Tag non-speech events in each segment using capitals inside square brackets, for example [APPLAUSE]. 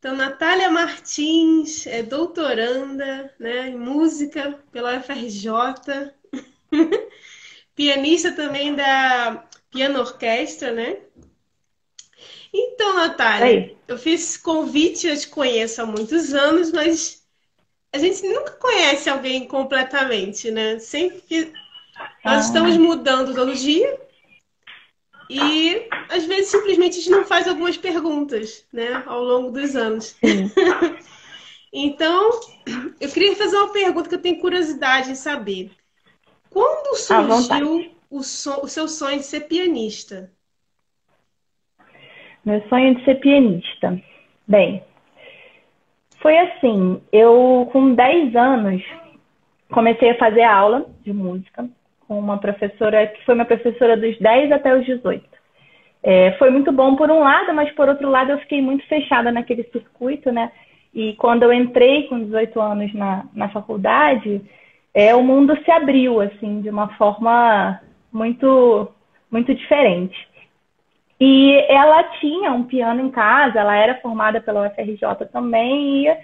Então, Natália Martins é doutoranda né, em música pela UFRJ, [LAUGHS] pianista também da Piano Orquestra, né? Então, Natália, eu fiz convite, eu te conheço há muitos anos, mas a gente nunca conhece alguém completamente, né? Sempre que nós ah. estamos mudando todo dia e às vezes simplesmente a gente não faz algumas perguntas, né, ao longo dos anos. [LAUGHS] então, eu queria fazer uma pergunta que eu tenho curiosidade em saber. Quando surgiu o, so, o seu sonho de ser pianista? Meu sonho de ser pianista. Bem, foi assim, eu com 10 anos comecei a fazer aula de música com uma professora que foi minha professora dos 10 até os 18. É, foi muito bom por um lado, mas por outro lado eu fiquei muito fechada naquele circuito, né? E quando eu entrei com 18 anos na, na faculdade, é, o mundo se abriu, assim, de uma forma muito, muito diferente. E ela tinha um piano em casa, ela era formada pela UFRJ também, e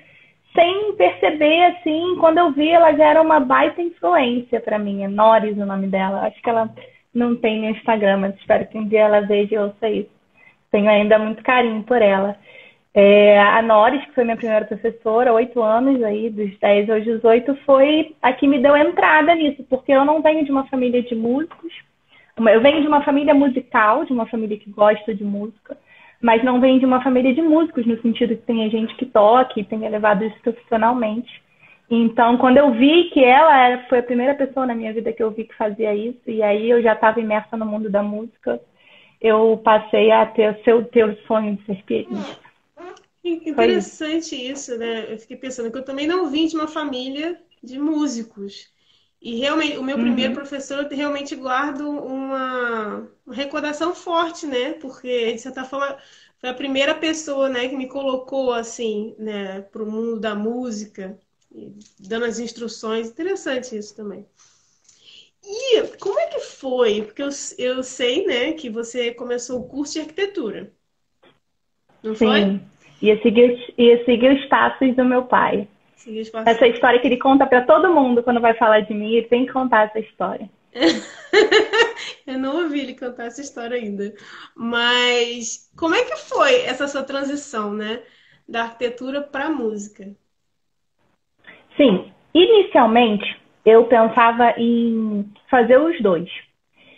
sem perceber, assim, quando eu vi, ela já era uma baita influência para mim. É Noris o nome dela. Acho que ela não tem no Instagram, mas espero que um dia ela veja e ouça isso. Tenho ainda muito carinho por ela. É, a Noris, que foi minha primeira professora, oito anos aí, dos 10 aos 18, foi a que me deu entrada nisso, porque eu não venho de uma família de músicos. Eu venho de uma família musical, de uma família que gosta de música mas não vem de uma família de músicos, no sentido que tenha gente que toque, tenha levado isso profissionalmente. Então, quando eu vi que ela era, foi a primeira pessoa na minha vida que eu vi que fazia isso, e aí eu já estava imersa no mundo da música, eu passei a ter, seu, ter o sonho de ser pianista. Interessante isso, né? Eu fiquei pensando que eu também não vim de uma família de músicos. E realmente, o meu uhum. primeiro professor, eu realmente guardo uma, uma, recordação forte, né? Porque, de certa forma, foi a primeira pessoa, né, que me colocou, assim, né, para o mundo da música, dando as instruções. Interessante isso também. E como é que foi? Porque eu, eu sei, né, que você começou o curso de arquitetura. Não Sim. foi? Ia seguir, ia seguir os passos do meu pai. Essa história que ele conta para todo mundo quando vai falar de mim, ele tem que contar essa história. [LAUGHS] Eu não ouvi ele contar essa história ainda. Mas como é que foi essa sua transição, né? Da arquitetura para a música? Sim, inicialmente eu pensava em fazer os dois.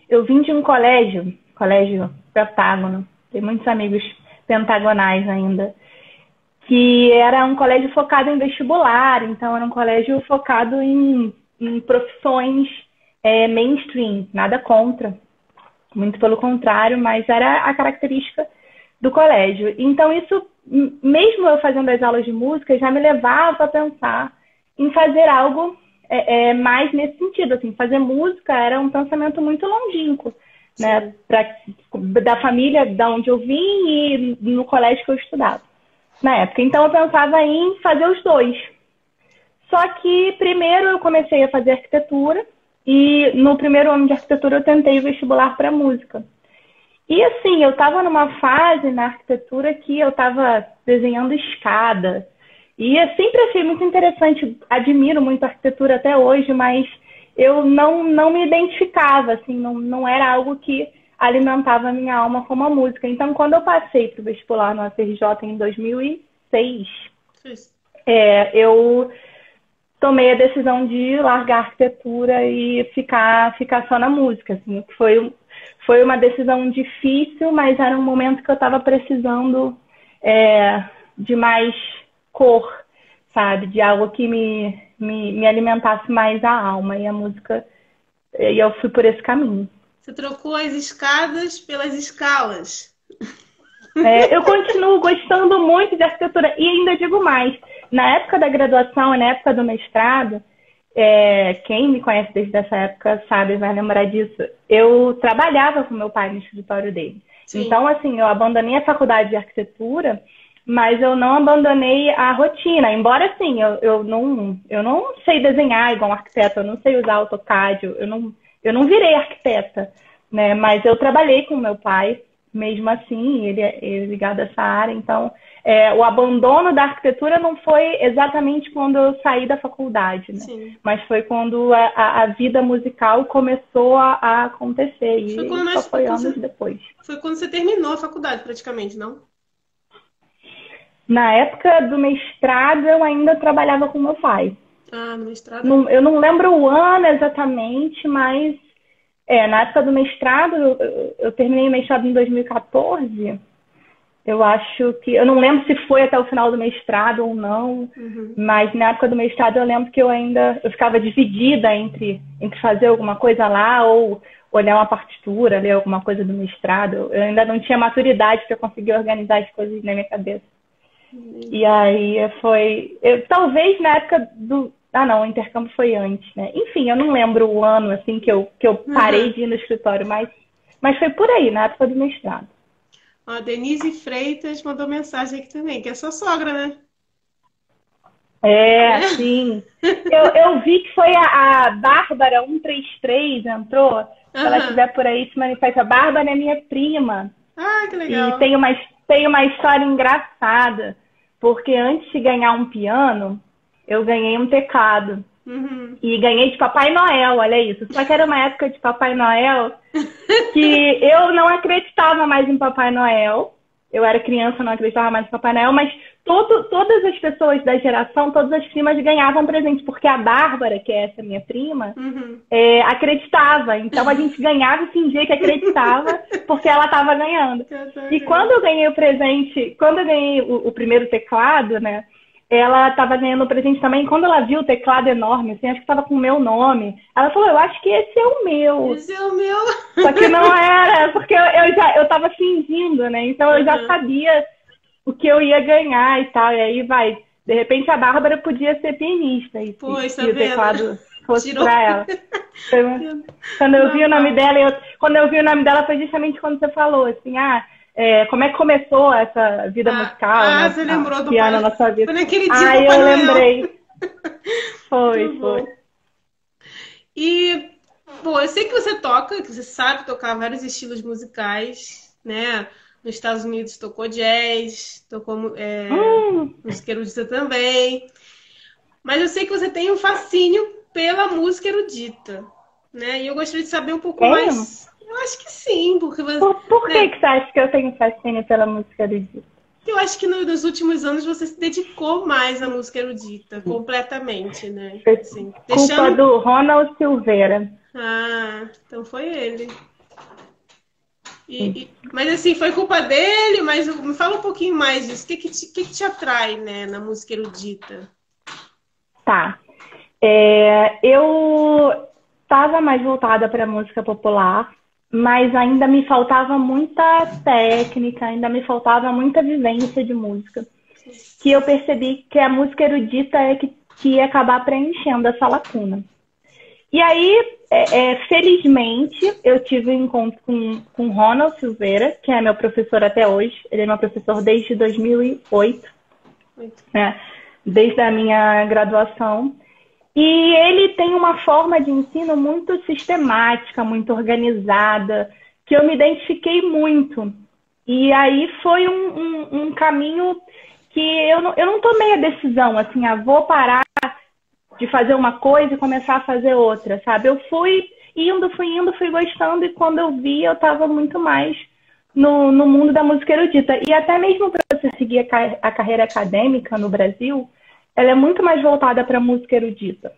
Eu vim de um colégio, colégio Pentágono, tem muitos amigos pentagonais ainda que era um colégio focado em vestibular, então era um colégio focado em, em profissões é, mainstream, nada contra, muito pelo contrário, mas era a característica do colégio. Então isso, mesmo eu fazendo as aulas de música, já me levava a pensar em fazer algo é, é, mais nesse sentido, assim, fazer música era um pensamento muito longínquo, né, pra, da família da onde eu vim e no colégio que eu estudava na época. Então eu pensava em fazer os dois. Só que primeiro eu comecei a fazer arquitetura e no primeiro ano de arquitetura eu tentei vestibular para música. E assim, eu estava numa fase na arquitetura que eu estava desenhando escada. E eu sempre achei muito interessante, admiro muito a arquitetura até hoje, mas eu não, não me identificava, assim, não, não era algo que alimentava a minha alma como a música. Então, quando eu passei para o vestibular no ACRJ em 2006, é, eu tomei a decisão de largar a arquitetura e ficar, ficar só na música. Assim, foi, foi uma decisão difícil, mas era um momento que eu estava precisando é, de mais cor, sabe? De algo que me, me, me alimentasse mais a alma. E a música, e eu fui por esse caminho. Você trocou as escadas pelas escalas. É, eu continuo gostando muito de arquitetura e ainda digo mais. Na época da graduação e na época do mestrado, é, quem me conhece desde essa época sabe, vai lembrar disso. Eu trabalhava com meu pai no escritório dele. Sim. Então, assim, eu abandonei a faculdade de arquitetura, mas eu não abandonei a rotina. Embora, assim, eu, eu, não, eu não sei desenhar igual um arquiteto, eu não sei usar AutoCAD, eu não eu não virei arquiteta, né? Mas eu trabalhei com meu pai, mesmo assim, ele é, ele é ligado a essa área, então é, o abandono da arquitetura não foi exatamente quando eu saí da faculdade, né? Sim. Mas foi quando a, a, a vida musical começou a, a acontecer. E foi quando só foi anos você, depois. Foi quando você terminou a faculdade, praticamente, não? Na época do mestrado, eu ainda trabalhava com meu pai. Ah, no mestrado? Não, eu não lembro o ano exatamente, mas é, na época do mestrado, eu, eu terminei o mestrado em 2014. Eu acho que. Eu não lembro se foi até o final do mestrado ou não, uhum. mas na época do mestrado eu lembro que eu ainda. Eu ficava dividida entre, entre fazer alguma coisa lá ou olhar uma partitura, ler alguma coisa do mestrado. Eu ainda não tinha maturidade para conseguir organizar as coisas na minha cabeça. Uhum. E aí foi. Eu, talvez na época do. Ah, não, o intercâmbio foi antes, né? Enfim, eu não lembro o ano assim que eu, que eu parei uhum. de ir no escritório, mas, mas foi por aí, na época do mestrado. A Denise Freitas mandou mensagem aqui também, que é sua sogra, né? É, sim. eu, eu vi que foi a, a Bárbara 133 entrou. Se ela estiver por aí, se manifesta. A Bárbara é minha prima. Ah, que legal. E tem uma, tem uma história engraçada. Porque antes de ganhar um piano, eu ganhei um teclado. Uhum. E ganhei de Papai Noel, olha isso. Só que era uma época de Papai Noel [LAUGHS] que eu não acreditava mais em Papai Noel. Eu era criança, não acreditava mais em Papai Noel, mas todo, todas as pessoas da geração, todas as primas ganhavam presente, porque a Bárbara, que é essa minha prima, uhum. é, acreditava. Então a gente ganhava e fingia que acreditava, porque ela estava ganhando. E quando eu ganhei o presente, quando eu ganhei o, o primeiro teclado, né? Ela estava ganhando presente também. Quando ela viu o teclado enorme, assim, acho que estava com o meu nome, ela falou: Eu acho que esse é o meu. Esse é o meu. Só que não [LAUGHS] era, porque eu, eu já eu estava fingindo, né? Então eu já uhum. sabia o que eu ia ganhar e tal. E aí vai. De repente a Bárbara podia ser pianista. E, Pois, tá e o teclado fosse Tirou. pra ela. [LAUGHS] quando eu vi o nome dela, eu, quando eu vi o nome dela foi justamente quando você falou, assim, ah é, como é que começou essa vida ah, musical? Ah, né? você lembrou do piano na sua vida? Foi naquele dia Ah, eu lembrei. [LAUGHS] foi, foi. E, pô, eu sei que você toca, que você sabe tocar vários estilos musicais, né? Nos Estados Unidos tocou jazz, tocou é, hum. música erudita também. Mas eu sei que você tem um fascínio pela música erudita, né? E eu gostaria de saber um pouco é. mais eu acho que sim, porque você. Por, por né? que, que você acha que eu tenho fascínio pela música erudita? Eu acho que no, nos últimos anos você se dedicou mais à música erudita, completamente, né? Assim, deixando... Culpa do Ronald Silveira. Ah, então foi ele. E, e, mas assim, foi culpa dele, mas me fala um pouquinho mais disso. O que, que, te, que, que te atrai né, na música erudita? Tá. É, eu estava mais voltada para a música popular, mas ainda me faltava muita técnica, ainda me faltava muita vivência de música. Que eu percebi que a música erudita é que, que ia acabar preenchendo essa lacuna. E aí, é, é, felizmente, eu tive um encontro com, com Ronald Silveira, que é meu professor até hoje. Ele é meu professor desde 2008, né? desde a minha graduação. E ele tem uma forma de ensino muito sistemática, muito organizada, que eu me identifiquei muito. E aí foi um, um, um caminho que eu não, eu não tomei a decisão, assim, ah, vou parar de fazer uma coisa e começar a fazer outra, sabe? Eu fui indo, fui indo, fui gostando, e quando eu vi, eu estava muito mais no, no mundo da música erudita. E até mesmo para você seguir a, a carreira acadêmica no Brasil, ela é muito mais voltada para a música erudita.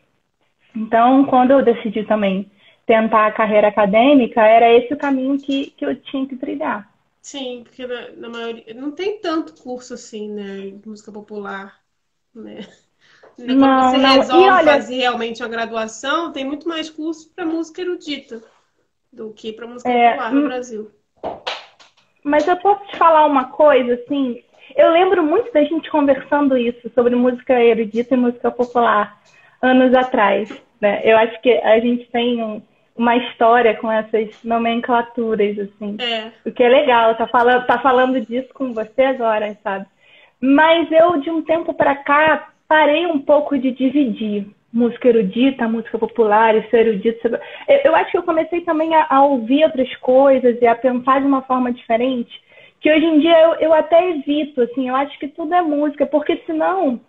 Então, quando eu decidi também tentar a carreira acadêmica, era esse o caminho que, que eu tinha que trilhar. Sim, porque na, na maioria não tem tanto curso assim, né, de música popular, né? Quando não, você não. resolve olha... fazer realmente uma graduação, tem muito mais curso para música erudita do que para música é, popular no hum. Brasil. Mas eu posso te falar uma coisa, assim, eu lembro muito da gente conversando isso sobre música erudita e música popular anos atrás. Né? Eu acho que a gente tem um, uma história com essas nomenclaturas, assim. É. O que é legal, tá falando, tá falando disso com você agora, sabe? Mas eu, de um tempo para cá, parei um pouco de dividir música erudita, música popular, isso erudito. Eu, eu acho que eu comecei também a, a ouvir outras coisas e a pensar de uma forma diferente que hoje em dia eu, eu até evito, assim, eu acho que tudo é música, porque senão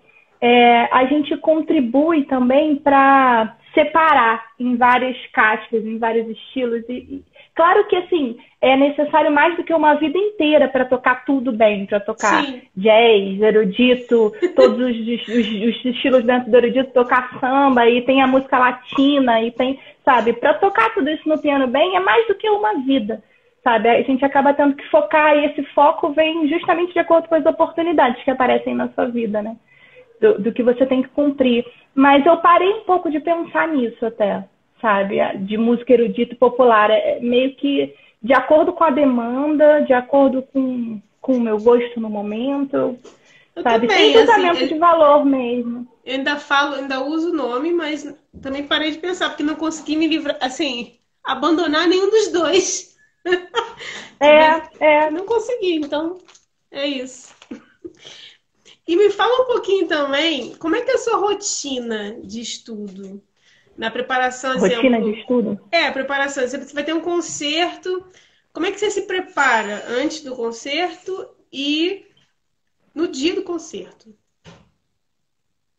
é, a gente contribui também para separar em várias caixas, em vários estilos. E, e, claro que assim é necessário mais do que uma vida inteira para tocar tudo bem, para tocar Sim. jazz, erudito, todos os, os, os, estilos dentro do erudito, tocar samba e tem a música latina e tem, sabe, para tocar tudo isso no piano bem é mais do que uma vida. Sabe, a gente acaba tendo que focar e esse foco vem justamente de acordo com as oportunidades que aparecem na sua vida, né? do, do que você tem que cumprir. Mas eu parei um pouco de pensar nisso até, sabe? De música erudita popular. É meio que de acordo com a demanda, de acordo com, com o meu gosto no momento. Eu sabe? Também, Sem julgamento assim, de valor mesmo. Eu ainda falo, ainda uso o nome, mas também parei de pensar, porque não consegui me livrar, assim, abandonar nenhum dos dois. É, é. Não consegui, então é isso. E me fala um pouquinho também, como é que é a sua rotina de estudo? Na preparação, Rotina exemplo, de estudo? É, preparação. Você vai ter um concerto. Como é que você se prepara antes do concerto e no dia do concerto?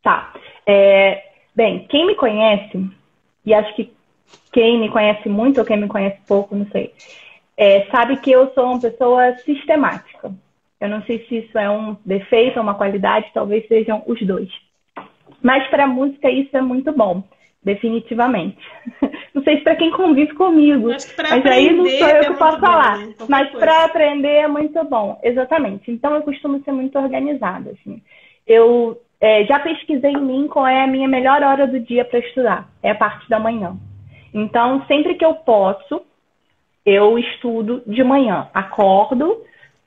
Tá. É, bem, quem me conhece, e acho que quem me conhece muito ou quem me conhece pouco, não sei, é, sabe que eu sou uma pessoa sistemática. Eu não sei se isso é um defeito ou uma qualidade, talvez sejam os dois. Mas para música isso é muito bom, definitivamente. [LAUGHS] Não sei se para quem convive comigo, mas aí não sou eu que posso falar. Né? Mas para aprender é muito bom, exatamente. Então eu costumo ser muito organizada. Assim. Eu é, já pesquisei em mim qual é a minha melhor hora do dia para estudar. É a parte da manhã. Então sempre que eu posso, eu estudo de manhã. Acordo,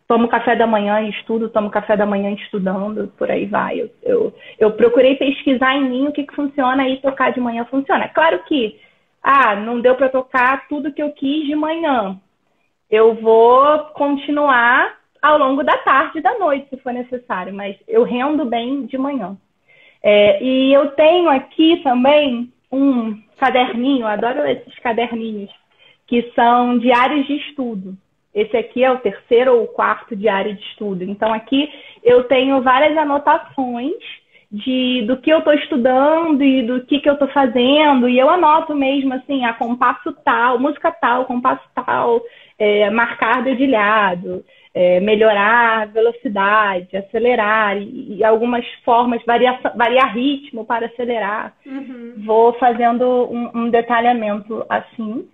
tomo café da manhã e estudo, tomo café da manhã estudando, por aí vai. Eu, eu, eu procurei pesquisar em mim o que, que funciona e tocar de manhã funciona. Claro que, ah, não deu para tocar tudo que eu quis de manhã. Eu vou continuar ao longo da tarde e da noite, se for necessário, mas eu rendo bem de manhã. É, e eu tenho aqui também um caderninho, adoro esses caderninhos, que são diários de estudo. Esse aqui é o terceiro ou quarto diário de estudo. Então, aqui eu tenho várias anotações de, do que eu estou estudando e do que, que eu estou fazendo. E eu anoto mesmo, assim, a compasso tal, música tal, compasso tal, é, marcar dedilhado, é, melhorar velocidade, acelerar e, e algumas formas, variar, variar ritmo para acelerar. Uhum. Vou fazendo um, um detalhamento assim.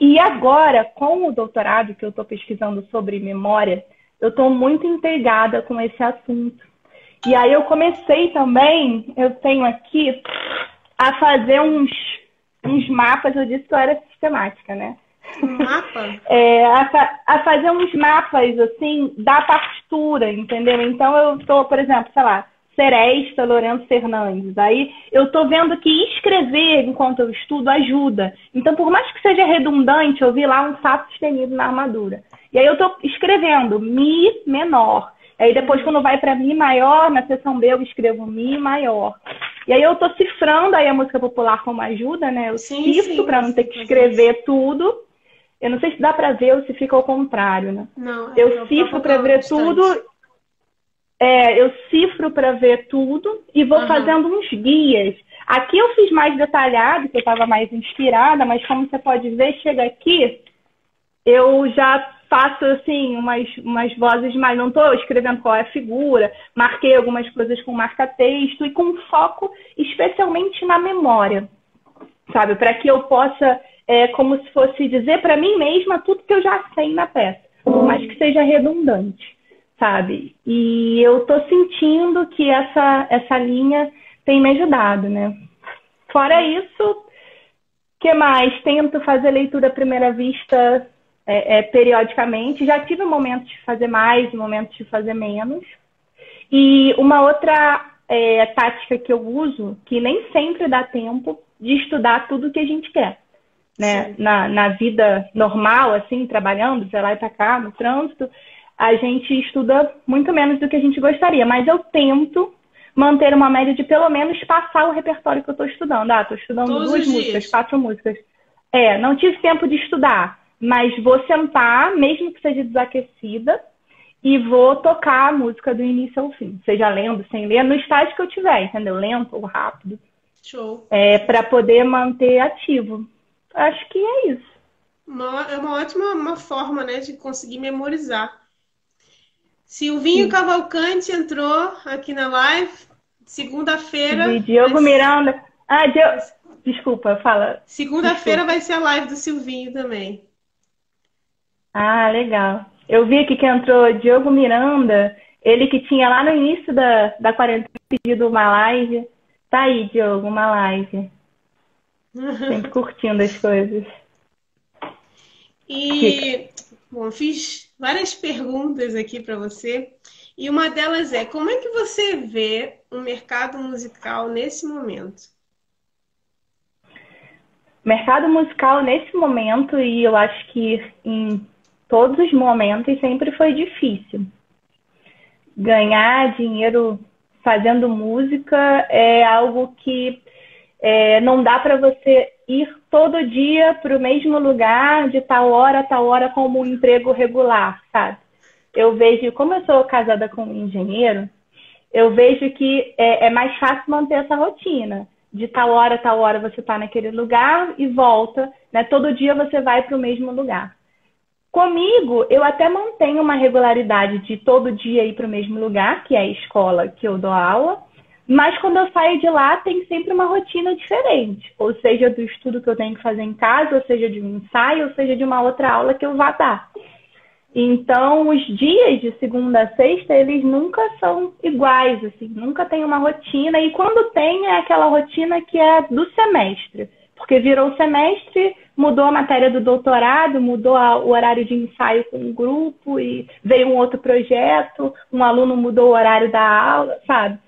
E agora, com o doutorado que eu estou pesquisando sobre memória, eu estou muito intrigada com esse assunto. E aí eu comecei também, eu tenho aqui, a fazer uns, uns mapas, eu disse que eu era sistemática, né? Um mapa? [LAUGHS] É, a, a, fazer uns mapas, assim, da partitura, entendeu? Então eu estou, por exemplo, sei lá, Seresta Lourenço Fernandes. Aí eu estou vendo que escrever enquanto eu estudo ajuda. Então, por mais que seja redundante, eu vi lá um Fá sustenido na armadura. E aí eu estou escrevendo Mi menor. Aí depois, quando vai para Mi maior, na seção B eu escrevo Mi maior. E aí eu estou cifrando aí a música popular como ajuda, né? Eu sim, cifro para não ter que escrever tudo. Eu não sei se dá para ver ou se fica ao contrário, né? Não, eu cifro para ver tudo é, eu cifro para ver tudo e vou uhum. fazendo uns guias. Aqui eu fiz mais detalhado, que eu estava mais inspirada, mas como você pode ver, chega aqui, eu já faço assim umas, umas vozes mais. Não estou escrevendo qual é a figura, marquei algumas coisas com marca-texto e com foco especialmente na memória, sabe? Para que eu possa, é, como se fosse dizer para mim mesma tudo que eu já sei na peça, mas que seja redundante sabe? E eu tô sentindo que essa, essa linha tem me ajudado, né? Fora isso, que mais? Tento fazer leitura à primeira vista é, é, periodicamente. Já tive momentos de fazer mais, momentos de fazer menos. E uma outra é, tática que eu uso, que nem sempre dá tempo de estudar tudo que a gente quer. Né? Na, na vida normal, assim, trabalhando, sei lá e pra cá, no trânsito, a gente estuda muito menos do que a gente gostaria, mas eu tento manter uma média de pelo menos passar o repertório que eu estou estudando. Ah, estou estudando Todos duas músicas, quatro músicas. É, não tive tempo de estudar, mas vou sentar, mesmo que seja desaquecida, e vou tocar a música do início ao fim, seja lendo, sem ler, no estágio que eu tiver, entendeu? Lento ou rápido. Show. É, para poder manter ativo. Acho que é isso. Uma, é uma ótima uma forma né, de conseguir memorizar. Silvinho Sim. Cavalcante entrou aqui na live, segunda-feira. Diogo mas... Miranda. Ah, Diogo. Desculpa, fala. Segunda-feira vai ser a live do Silvinho também. Ah, legal. Eu vi aqui que entrou Diogo Miranda, ele que tinha lá no início da, da quarentena pedido uma live. Tá aí, Diogo, uma live. [LAUGHS] Sempre curtindo as coisas. E, bom, fiz várias perguntas aqui para você. E uma delas é: como é que você vê o mercado musical nesse momento? Mercado musical nesse momento, e eu acho que em todos os momentos sempre foi difícil. Ganhar dinheiro fazendo música é algo que é, não dá para você ir todo dia para o mesmo lugar, de tal hora a tal hora, como um emprego regular, sabe? Eu vejo, como eu sou casada com um engenheiro, eu vejo que é, é mais fácil manter essa rotina. De tal hora a tal hora você está naquele lugar e volta, né? Todo dia você vai para o mesmo lugar. Comigo, eu até mantenho uma regularidade de todo dia ir para o mesmo lugar, que é a escola que eu dou aula, mas quando eu saio de lá, tem sempre uma rotina diferente. Ou seja, do estudo que eu tenho que fazer em casa, ou seja, de um ensaio, ou seja, de uma outra aula que eu vá dar. Então, os dias de segunda a sexta, eles nunca são iguais, assim, nunca tem uma rotina. E quando tem, é aquela rotina que é do semestre. Porque virou o semestre, mudou a matéria do doutorado, mudou o horário de ensaio com um grupo e veio um outro projeto, um aluno mudou o horário da aula, sabe?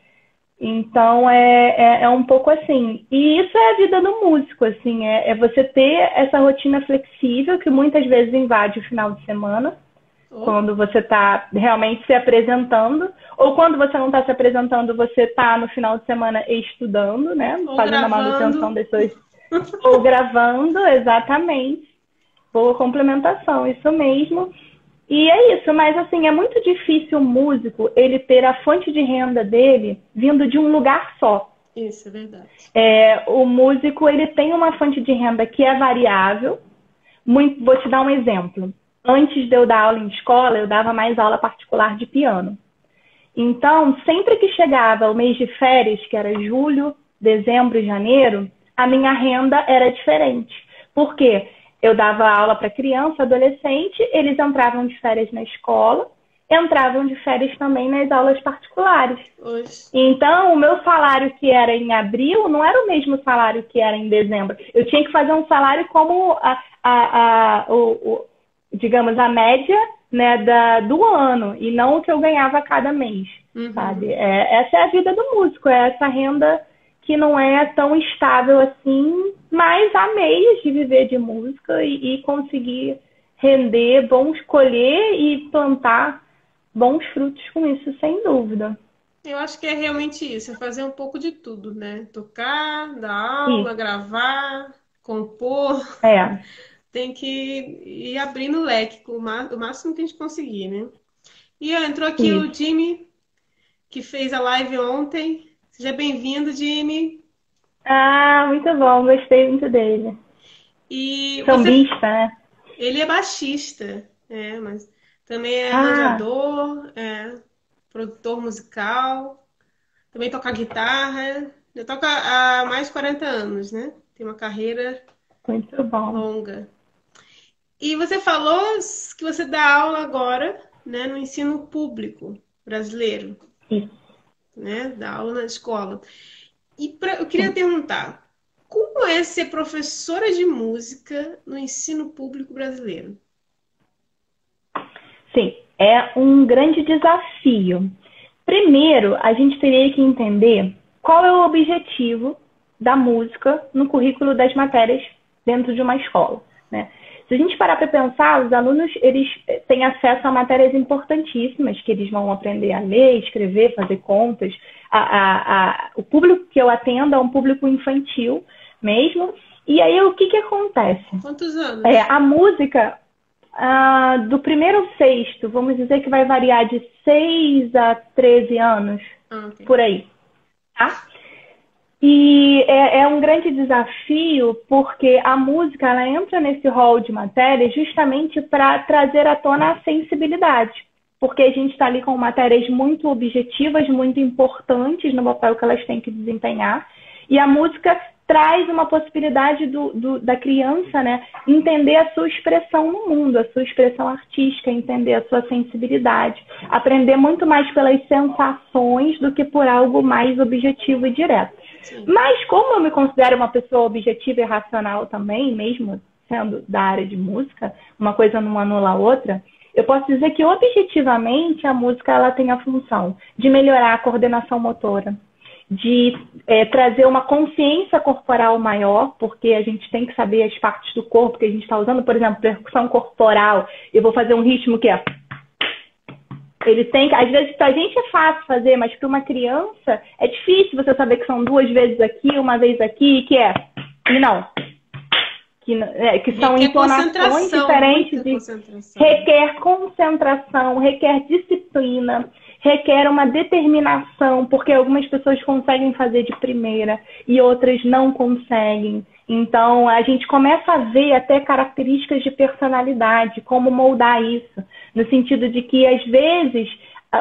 Então é, é, é, um pouco assim. E isso é a vida do músico, assim, é, é, você ter essa rotina flexível que muitas vezes invade o final de semana, oh. quando você está realmente se apresentando, ou quando você não está se apresentando, você está no final de semana estudando, né? Ou fazendo gravando. a manutenção das suas [LAUGHS] ou gravando, exatamente. Boa complementação, isso mesmo. E é isso, mas assim, é muito difícil o músico ele ter a fonte de renda dele vindo de um lugar só. Isso, é verdade. É, o músico ele tem uma fonte de renda que é variável. Muito, vou te dar um exemplo. Antes de eu dar aula em escola, eu dava mais aula particular de piano. Então, sempre que chegava o mês de férias, que era julho, dezembro e janeiro, a minha renda era diferente. Por quê? Eu dava aula para criança, adolescente, eles entravam de férias na escola, entravam de férias também nas aulas particulares. Oxe. Então, o meu salário que era em abril não era o mesmo salário que era em dezembro. Eu tinha que fazer um salário como a, a, a o, o, digamos, a média né, da, do ano, e não o que eu ganhava cada mês. Uhum. Sabe? É, essa é a vida do músico, é essa renda que não é tão estável assim, mas há meios de viver de música e, e conseguir render bons, colher e plantar bons frutos com isso, sem dúvida. Eu acho que é realmente isso, é fazer um pouco de tudo, né? Tocar, dar aula, isso. gravar, compor. É. [LAUGHS] Tem que ir abrindo o leque o máximo que a gente conseguir, né? E entrou aqui isso. o Jimmy, que fez a live ontem. Seja bem-vindo, Jimmy. Ah, muito bom, gostei muito dele. E Sambista, você... né? Ele é baixista, é, mas também é ah. arranjador, é produtor musical, também toca guitarra. Já toca há mais de 40 anos, né? Tem uma carreira muito bom. longa. E você falou que você dá aula agora, né, no ensino público brasileiro. Isso né, da aula na escola. E pra, eu queria perguntar, como é ser professora de música no ensino público brasileiro? Sim, é um grande desafio. Primeiro, a gente teria que entender qual é o objetivo da música no currículo das matérias dentro de uma escola. Né? Se a gente parar para pensar, os alunos eles eh, têm acesso a matérias importantíssimas que eles vão aprender a ler, escrever, fazer contas. A, a, a, o público que eu atendo é um público infantil mesmo. E aí o que, que acontece? Quantos anos? É, a música, uh, do primeiro ao sexto, vamos dizer que vai variar de 6 a 13 anos, ah, okay. por aí. Tá? E é, é, um grande desafio porque a música ela entra nesse rol de matéria justamente para trazer à tona a sensibilidade. Porque a gente está ali com matérias muito objetivas, muito importantes no papel que elas têm que desempenhar. E a música traz uma possibilidade do, do, da criança né, entender a sua expressão no mundo, a sua expressão artística, entender a sua sensibilidade, aprender muito mais pelas sensações do que por algo mais objetivo e direto. Mas como eu me considero uma pessoa objetiva e racional também, mesmo sendo da área de música, uma coisa não anula a outra, eu posso dizer que objetivamente a música ela tem a função de melhorar a coordenação motora, de é, trazer uma consciência corporal maior, porque a gente tem que saber as partes do corpo que a gente está usando, por exemplo, percussão corporal. Eu vou fazer um ritmo que é. Ele tem que, às vezes, para a gente é fácil fazer, mas para uma criança é difícil você saber que são duas vezes aqui, uma vez aqui, que é. E não. Que, é, que são entonações diferentes. De, concentração. Requer concentração, requer disciplina requer uma determinação, porque algumas pessoas conseguem fazer de primeira e outras não conseguem. Então, a gente começa a ver até características de personalidade, como moldar isso, no sentido de que, às vezes,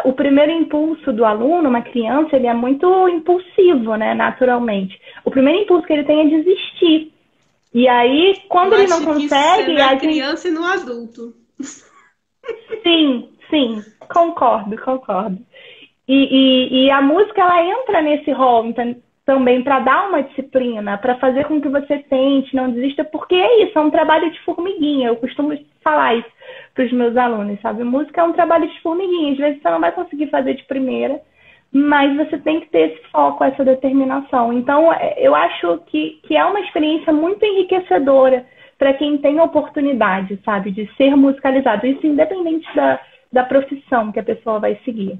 o primeiro impulso do aluno, uma criança, ele é muito impulsivo, né, naturalmente. O primeiro impulso que ele tem é desistir. E aí, quando ele não consegue. Isso é na criança gente... e no adulto. Sim, Sim, concordo, concordo. E, e, e a música ela entra nesse rol então, também para dar uma disciplina, para fazer com que você tente, não desista, porque é isso, é um trabalho de formiguinha. Eu costumo falar isso para os meus alunos, sabe? Música é um trabalho de formiguinha. Às vezes você não vai conseguir fazer de primeira, mas você tem que ter esse foco, essa determinação. Então, é, eu acho que, que é uma experiência muito enriquecedora para quem tem oportunidade, sabe, de ser musicalizado. Isso independente da da profissão que a pessoa vai seguir.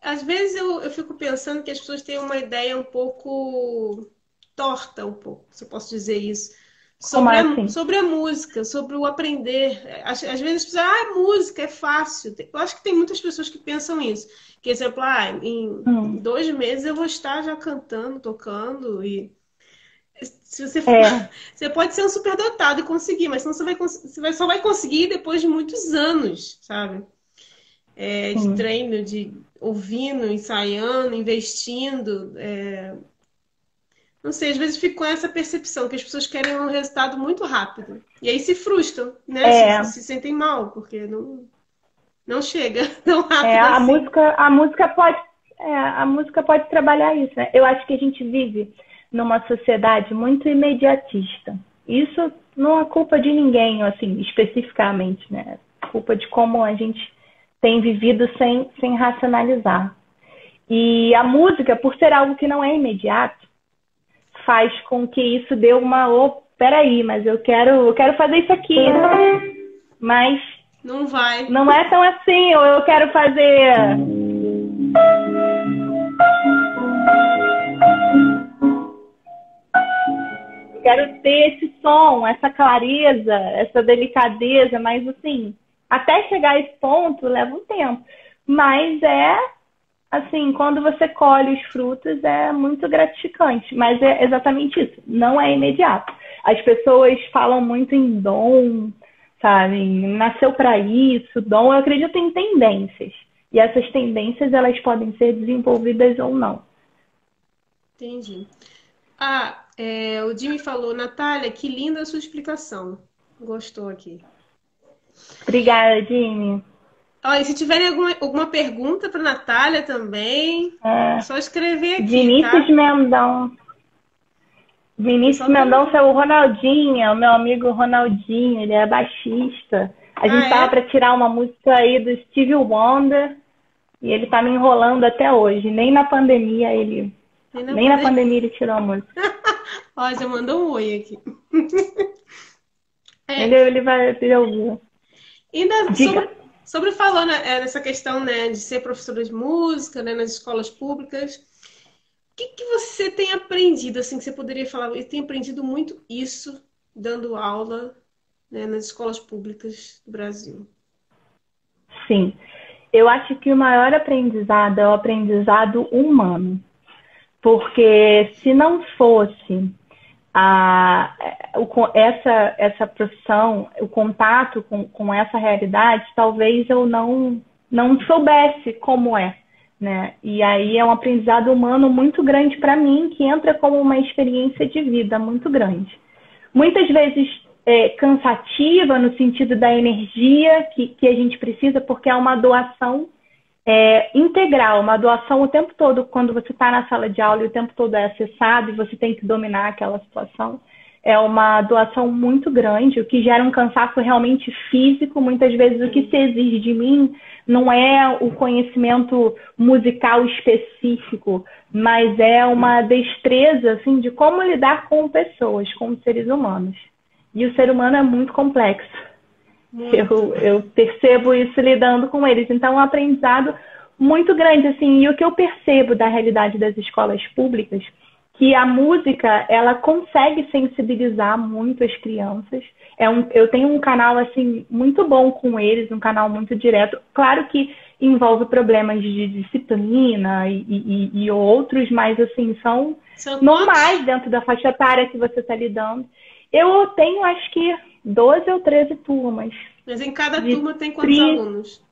Às vezes eu, eu fico pensando que as pessoas têm uma ideia um pouco torta, um pouco, se eu posso dizer isso, sobre, assim? a, sobre a música, sobre o aprender. Às, às vezes as pessoas, ah, música é fácil. Eu acho que tem muitas pessoas que pensam isso. Que, exemplo, ah, em hum. dois meses eu vou estar já cantando, tocando e se você for, é. [LAUGHS] você pode ser um superdotado e conseguir, mas senão você, vai, você vai, só vai conseguir depois de muitos anos, sabe? É, de treino, de ouvindo, ensaiando, investindo. É... Não sei, às vezes fico com essa percepção que as pessoas querem um resultado muito rápido. E aí se frustram, né? É. Se, se, sentem mal, porque não, não chega [LAUGHS] tão rápido. É, a, assim. música, a música pode. É, a música pode trabalhar isso, né? Eu acho que a gente vive numa sociedade muito imediatista. Isso não é culpa de ninguém, assim, especificamente, né? É culpa de como a gente tem vivido sem, sem racionalizar. E a música, por ser algo que não é imediato, faz com que isso dê uma, oh, peraí, mas eu quero, eu quero fazer isso aqui. Mas não vai. Não é tão assim, ou eu quero fazer quero ter esse som, essa clareza, essa delicadeza, mas assim, até chegar a esse ponto leva um tempo. Mas é assim, quando você colhe os frutos é muito gratificante, mas é exatamente isso, não é imediato. As pessoas falam muito em dom, sabe? Nasceu para isso, dom. Eu acredito em tendências. E essas tendências elas podem ser desenvolvidas ou não. Entendi. Ah, é, o Jimmy falou, Natália, que linda a sua explicação. Gostou aqui. Obrigada, Jimmy. Olha, se tiverem alguma, alguma pergunta para Natália também, é só escrever aqui. Vinícius tá? Mendão. Vinícius Mendonça é o Ronaldinho, é o meu amigo Ronaldinho, ele é baixista. A gente ah, tava é? para tirar uma música aí do Stevie Wonder e ele tá me enrolando até hoje. Nem na pandemia ele. Nem na, nem pandemia. na pandemia ele tirou a música. [LAUGHS] Ó, já mandou um oi aqui. [LAUGHS] é. ele, ele vai ele Ainda sobre, sobre falando é, nessa questão né, de ser professora de música né, nas escolas públicas, o que, que você tem aprendido, assim, que você poderia falar? Eu tenho aprendido muito isso dando aula né, nas escolas públicas do Brasil? Sim. Eu acho que o maior aprendizado é o aprendizado humano. Porque se não fosse a, essa, essa profissão, o contato com, com essa realidade, talvez eu não, não soubesse como é. Né? E aí é um aprendizado humano muito grande para mim, que entra como uma experiência de vida muito grande. Muitas vezes é, cansativa no sentido da energia que, que a gente precisa, porque é uma doação é, integral, uma doação o tempo todo, quando você está na sala de aula e o tempo todo é acessado e você tem que dominar aquela situação. É uma doação muito grande, o que gera um cansaço realmente físico. Muitas vezes o que se exige de mim não é o conhecimento musical específico, mas é uma destreza assim de como lidar com pessoas, com seres humanos. E o ser humano é muito complexo. Eu, eu percebo isso lidando com eles. Então, é um aprendizado muito grande, assim. E o que eu percebo da realidade das escolas públicas, que a música, ela consegue sensibilizar muito as crianças. É um, eu tenho um canal, assim, muito bom com eles, um canal muito direto. Claro que envolve problemas de disciplina e, e, e outros, mas, assim, são, são normais dentro da faixa etária que você está lidando. Eu tenho, acho que, 12 ou 13 turmas. Mas em cada turma tem quantos 30, alunos?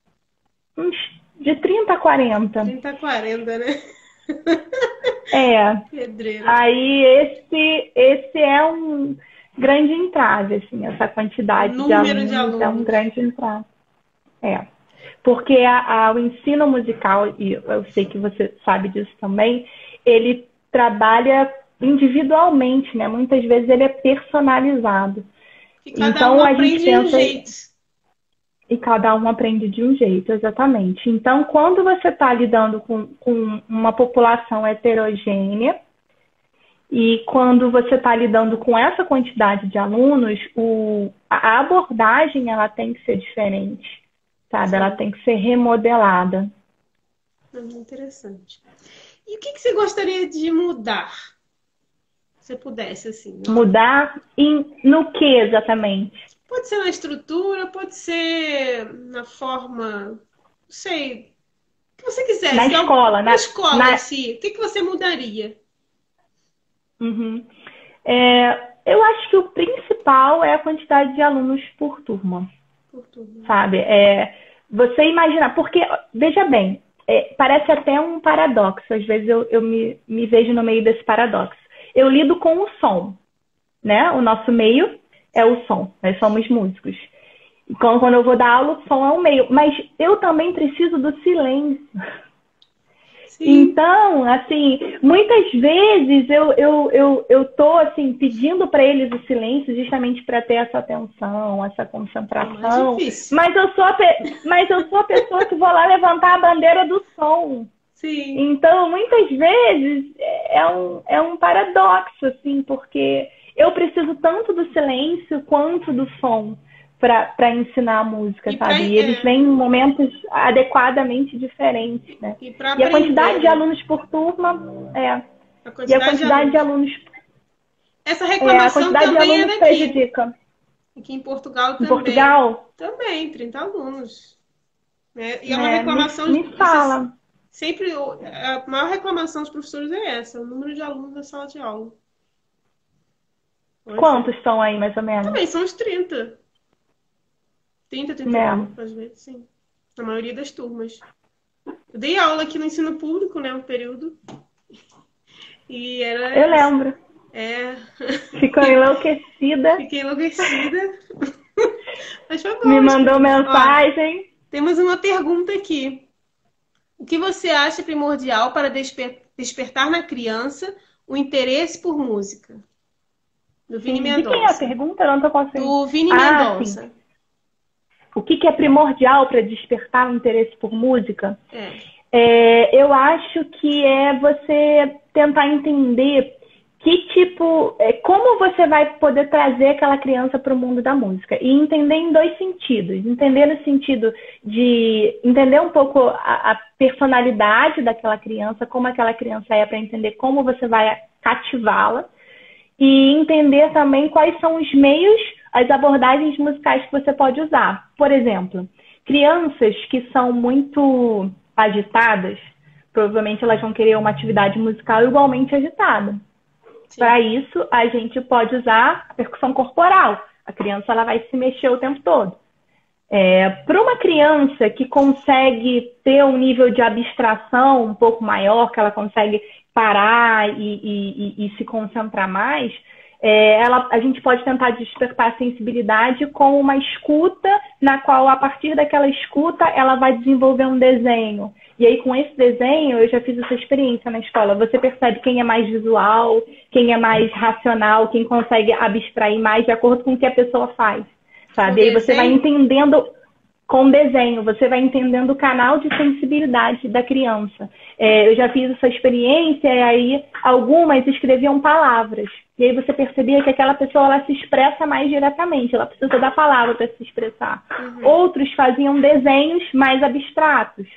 Uns de 30 a 40. 30 a 40, né? É. [LAUGHS] Pedreiro. Aí esse, esse é um grande entrave, assim, essa quantidade de alunos, de alunos, é um grande entrave. É. Porque a, a, o ensino musical, e eu sei que você sabe disso também, ele trabalha individualmente, né? Muitas vezes ele é personalizado. E cada então um a gente pensa. De um jeito. E cada um aprende de um jeito, exatamente. Então, quando você está lidando com, com uma população heterogênea, e quando você está lidando com essa quantidade de alunos, o, a abordagem ela tem que ser diferente, sabe? Sim. Ela tem que ser remodelada. Muito interessante. E o que, que você gostaria de mudar você pudesse, assim. Não? Mudar em, no que exatamente? Pode ser na estrutura, pode ser na forma, não sei, o que você quiser. Na escola, na, na escola na... si, o que, que você mudaria? Uhum. É, eu acho que o principal é a quantidade de alunos por turma. Por turma. Sabe? É, você imaginar, porque, veja bem, é, parece até um paradoxo, às vezes eu, eu me, me vejo no meio desse paradoxo eu lido com o som, né? O nosso meio é o som, nós somos músicos. Então, quando eu vou dar aula, o som é o meio. Mas eu também preciso do silêncio. Sim. Então, assim, muitas vezes eu, eu, eu, eu tô, assim, pedindo para eles o silêncio justamente para ter essa atenção, essa concentração. É mas, eu sou a, mas eu sou a pessoa que vou lá levantar a bandeira do som. Sim. Então, muitas vezes é um, é um paradoxo, assim, porque eu preciso tanto do silêncio quanto do som para ensinar a música, e sabe? Pra... E eles vêm em momentos adequadamente diferentes, né? E, e a quantidade de alunos por turma é. A e a quantidade de alunos. Essa reclamação é, a quantidade também de alunos é daqui. prejudica. Aqui em Portugal também. Em Portugal? Também, 30 alunos. Né? E é uma é, reclamação me, me fala. Sempre a maior reclamação dos professores é essa, o número de alunos da sala de aula. Quantos estão aí, mais ou menos? Também são uns 30. 30, 30 às vezes, sim. Na maioria das turmas. Eu dei aula aqui no ensino público, né? Um período. [LAUGHS] E era. Eu lembro. É. [LAUGHS] Ficou enlouquecida. Fiquei enlouquecida. [LAUGHS] Mas foi bom. Me mandou mensagem. Ó, temos uma pergunta aqui. O que você acha primordial para desper despertar na criança o interesse por música? Do Vini Mendonça. Quem é a pergunta? Eu não tô conseguindo. Do Vini ah, Mendonça. Sim. O que, que é primordial para despertar o interesse por música? É. É, eu acho que é você tentar entender que tipo, é, como você vai poder trazer aquela criança para o mundo da música e entender em dois sentidos, entender no sentido de entender um pouco a, a personalidade daquela criança, como aquela criança é, para entender como você vai cativá-la e entender também quais são os meios as abordagens musicais que você pode usar. Por exemplo, crianças que são muito agitadas, provavelmente elas vão querer uma atividade musical igualmente agitada. Para isso, a gente pode usar a percussão corporal. A criança ela vai se mexer o tempo todo. É, Para uma criança que consegue ter um nível de abstração um pouco maior, que ela consegue parar e, e, e se concentrar mais, é, ela, a gente pode tentar despertar a sensibilidade com uma escuta, na qual, a partir daquela escuta, ela vai desenvolver um desenho. E aí, com esse desenho, eu já fiz essa experiência na escola. Você percebe quem é mais visual, quem é mais racional, quem consegue abstrair mais de acordo com o que a pessoa faz. Sabe? E aí você vai entendendo com desenho, você vai entendendo o canal de sensibilidade da criança. É, eu já fiz essa experiência e aí algumas escreviam palavras. E aí você percebia que aquela pessoa ela se expressa mais diretamente, ela precisa da palavra para se expressar. Uhum. Outros faziam desenhos mais abstratos.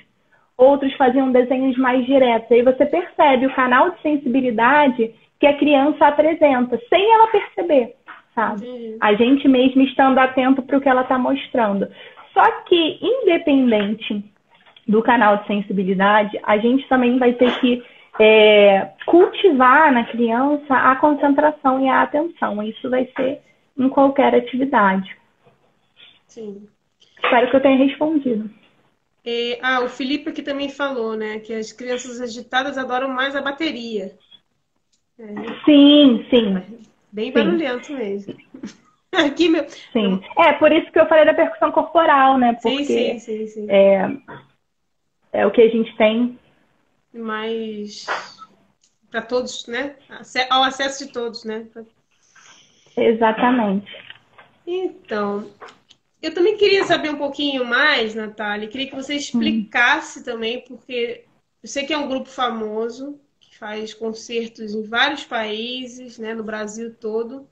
Outros faziam desenhos mais diretos. Aí você percebe o canal de sensibilidade que a criança apresenta, sem ela perceber, sabe? Uhum. A gente mesmo estando atento para o que ela está mostrando. Só que, independente do canal de sensibilidade, a gente também vai ter que é, cultivar na criança a concentração e a atenção. Isso vai ser em qualquer atividade. Sim. Espero que eu tenha respondido. É, ah, o Felipe aqui também falou, né, que as crianças agitadas adoram mais a bateria. É. Sim, sim. Bem barulhento sim. mesmo. [LAUGHS] Aqui, meu. Sim. É, por isso que eu falei da percussão corporal, né? Porque sim, sim, sim, sim. É, é o que a gente tem. Mais. Para todos, né? Ao acesso de todos, né? Exatamente. Então, eu também queria saber um pouquinho mais, Natália. Queria que você explicasse hum. também, porque eu sei que é um grupo famoso, que faz concertos em vários países, né? No Brasil todo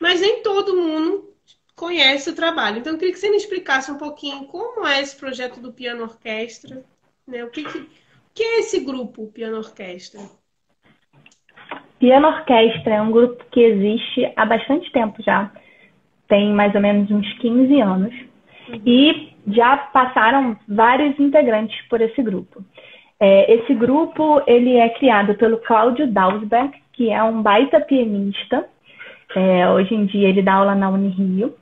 mas nem todo mundo conhece o trabalho. Então, eu queria que você me explicasse um pouquinho como é esse projeto do Piano Orquestra, né? O que, que, o que é esse grupo Piano Orquestra? Piano Orquestra é um grupo que existe há bastante tempo já. Tem mais ou menos uns 15 anos. Uhum. E já passaram vários integrantes por esse grupo. É, esse grupo ele é criado pelo Cláudio Dalsberg, que é um baita pianista é, hoje em dia ele dá aula na Unirio.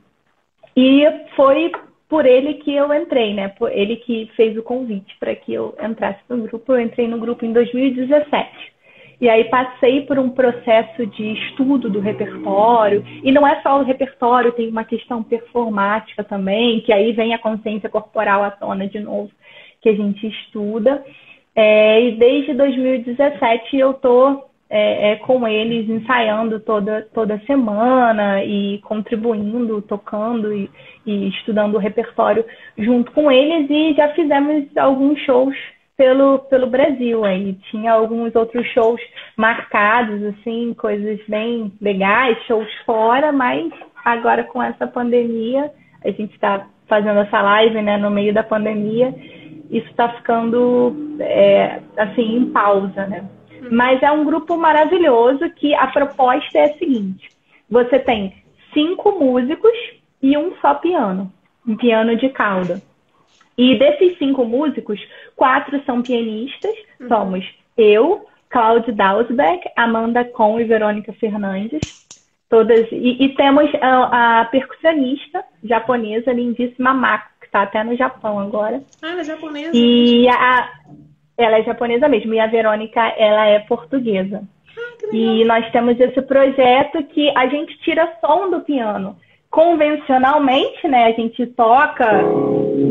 E foi por ele que eu entrei, né? Por ele que fez o convite para que eu entrasse no grupo. Eu entrei no grupo em 2017. E aí passei por um processo de estudo do repertório. E não é só o repertório, tem uma questão performática também, que aí vem a consciência corporal à tona de novo, que a gente estuda. É, e desde 2017 eu estou é, é, com eles ensaiando toda, toda semana e contribuindo, tocando e, e, estudando o repertório junto com eles e já fizemos alguns shows pelo, pelo Brasil aí. Tinha alguns outros shows marcados, assim, coisas bem legais, shows fora, mas agora com essa pandemia, a gente está fazendo essa live né, no meio da pandemia, isso está ficando é, assim em pausa, né? Mas é um grupo maravilhoso que a proposta é a seguinte: você tem cinco músicos e um só piano, um piano de cauda. E desses cinco músicos, quatro são pianistas. Uhum. Somos eu, Cláudio Dalsbeck, Amanda Com e Verônica Fernandes. Todas, e, e temos a, a, percussionista japonesa lindíssima Mako, que está até no Japão agora. Ah, ela é japonesa. E a, ela é japonesa mesmo, e a Verônica, ela é portuguesa. Ah, e nós temos esse projeto que a gente tira som do piano. Convencionalmente, né, a gente toca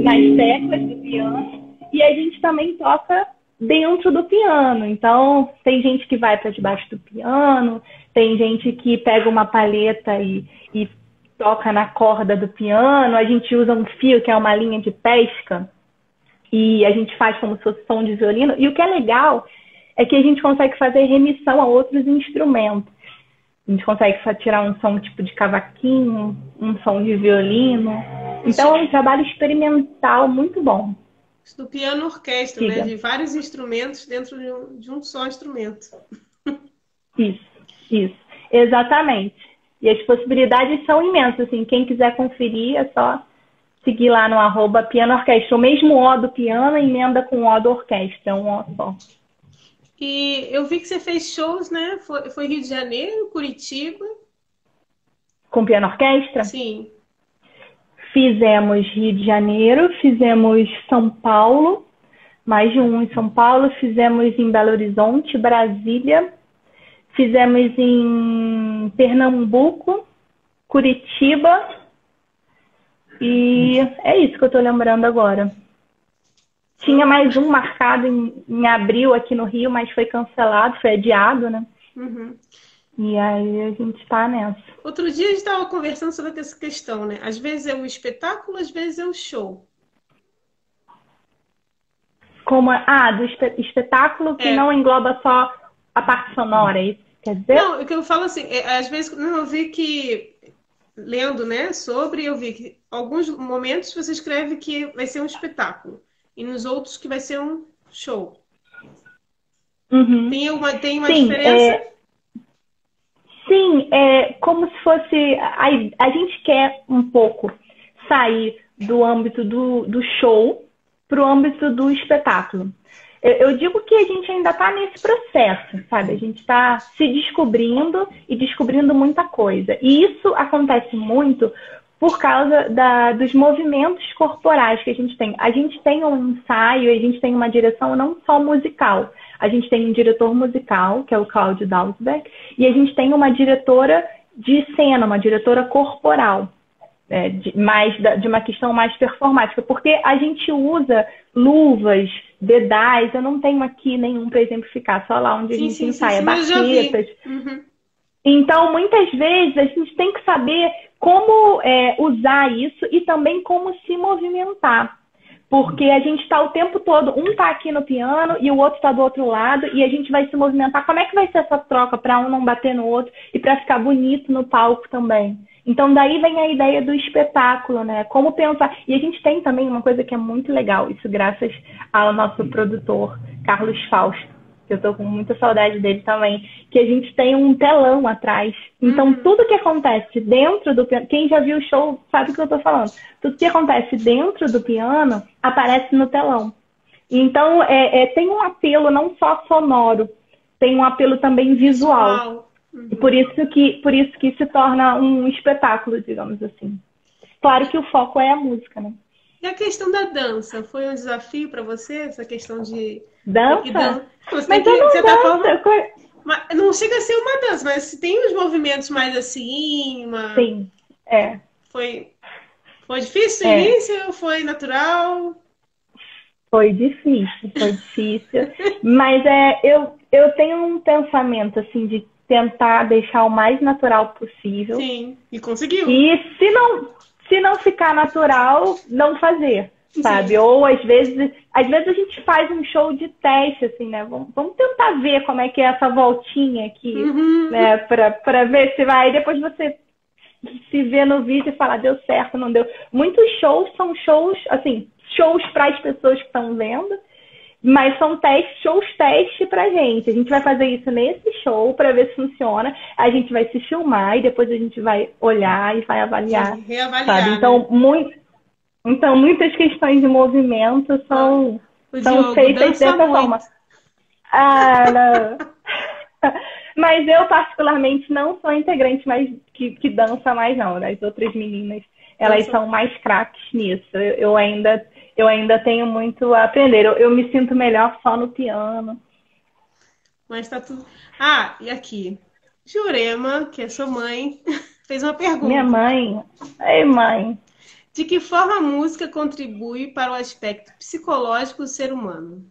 nas teclas do piano e a gente também toca dentro do piano. Então, tem gente que vai para debaixo do piano, tem gente que pega uma paleta e, e toca na corda do piano, a gente usa um fio que é uma linha de pesca e a gente faz como se fosse som de violino. E o que é legal é que a gente consegue fazer remissão a outros instrumentos. A gente consegue tirar um som tipo de cavaquinho, um som de violino. Então é um trabalho experimental muito bom. Do piano orquestra, né? De vários instrumentos dentro de um, de um só instrumento. Isso, isso. Exatamente. E as possibilidades são imensas, assim, quem quiser conferir é só seguir lá no arroba piano orquestra. O mesmo O do piano emenda com o O do orquestra, um O só. E eu vi que você fez shows, né? Foi, foi Rio de Janeiro, Curitiba. Com piano orquestra? Sim. Fizemos Rio de Janeiro, fizemos São Paulo, mais de um em São Paulo, fizemos em Belo Horizonte, Brasília, fizemos em Pernambuco, Curitiba e é isso que eu estou lembrando agora. Tinha mais um marcado em, em, abril aqui no Rio, mas foi cancelado, foi adiado, né? Uhum. E aí a gente está nessa. Outro dia a gente estava conversando sobre essa questão, né? Às vezes é o espetáculo, às vezes é o show. Como, ah, do espetáculo que é. não engloba só a parte sonora, é isso quer dizer? Não, o que eu falo assim, é, às vezes não, eu vi que, lendo né, sobre, eu vi que alguns momentos você escreve que vai ser um espetáculo e nos outros que vai ser um show. Uhum. Tem uma, tem uma Sim, diferença? É... Sim, é como se fosse. A, a gente quer um pouco sair do âmbito do, do show para o âmbito do espetáculo. Eu, eu digo que a gente ainda está nesse processo, sabe? A gente está se descobrindo e descobrindo muita coisa. E isso acontece muito por causa da, dos movimentos corporais que a gente tem. A gente tem um ensaio, a gente tem uma direção não só musical. A gente tem um diretor musical, que é o Claudio Dalsberg, e a gente tem uma diretora de cena, uma diretora corporal é, de, mais de uma questão mais performática, porque a gente usa luvas, dedais, eu não tenho aqui nenhum para exemplificar, só lá onde sim, a gente sim, ensaia, sim, baquetas. Uhum. Então, muitas vezes, a gente tem que saber como é, usar isso e também como se movimentar. Porque a gente está o tempo todo, um está aqui no piano e o outro está do outro lado, e a gente vai se movimentar. Como é que vai ser essa troca para um não bater no outro e para ficar bonito no palco também? Então, daí vem a ideia do espetáculo, né? Como pensar. E a gente tem também uma coisa que é muito legal, isso graças ao nosso produtor, Carlos Fausto, eu tô com muita saudade dele também, que a gente tem um telão atrás. Então, uhum. tudo que acontece dentro do piano, quem já viu o show sabe o que eu tô falando. Tudo que acontece dentro do piano aparece no telão. Então, é, é tem um apelo não só sonoro, tem um apelo também visual. Uhum. E por isso que por isso que se torna um espetáculo, digamos assim. Claro que o foco é a música, né? E a questão da dança, foi um desafio para você essa questão de dança? Dan... Você mas que, eu não você tá danço, tá falando... mas não chega a ser uma dança, mas tem os movimentos mais assim, uma... sim, é. Foi foi difícil no é. início ou foi natural? Foi difícil, foi difícil. [LAUGHS] mas é, eu, eu tenho um pensamento assim de tentar deixar o mais natural possível. Sim, e conseguiu. E se não, se não ficar natural, não fazer, sabe? Sim. Ou às vezes, às vezes a gente faz um show de teste, assim, né? Vamos, vamos tentar ver como é que é essa voltinha aqui, uhum. né? Pra, pra ver se vai. Depois você se vê no vídeo e fala, deu certo, não deu. Muitos shows são shows, assim, shows para as pessoas que estão vendo mas são testes, shows teste pra gente. A gente vai fazer isso nesse show para ver se funciona. A gente vai se filmar e depois a gente vai olhar e vai avaliar. Reavaliar. Sabe? Então, né? muito, então, muitas questões de movimento são, são Diogo, feitas dessa muito. forma. Ah, não. [LAUGHS] mas eu, particularmente, não sou integrante mais que, que dança mais, não. As outras meninas, elas são mais craques nisso. Eu, eu ainda eu ainda tenho muito a aprender. Eu, eu me sinto melhor só no piano. Mas tá tudo. Ah, e aqui? Jurema, que é sua mãe, [LAUGHS] fez uma pergunta. Minha mãe. Ei, mãe. De que forma a música contribui para o aspecto psicológico do ser humano?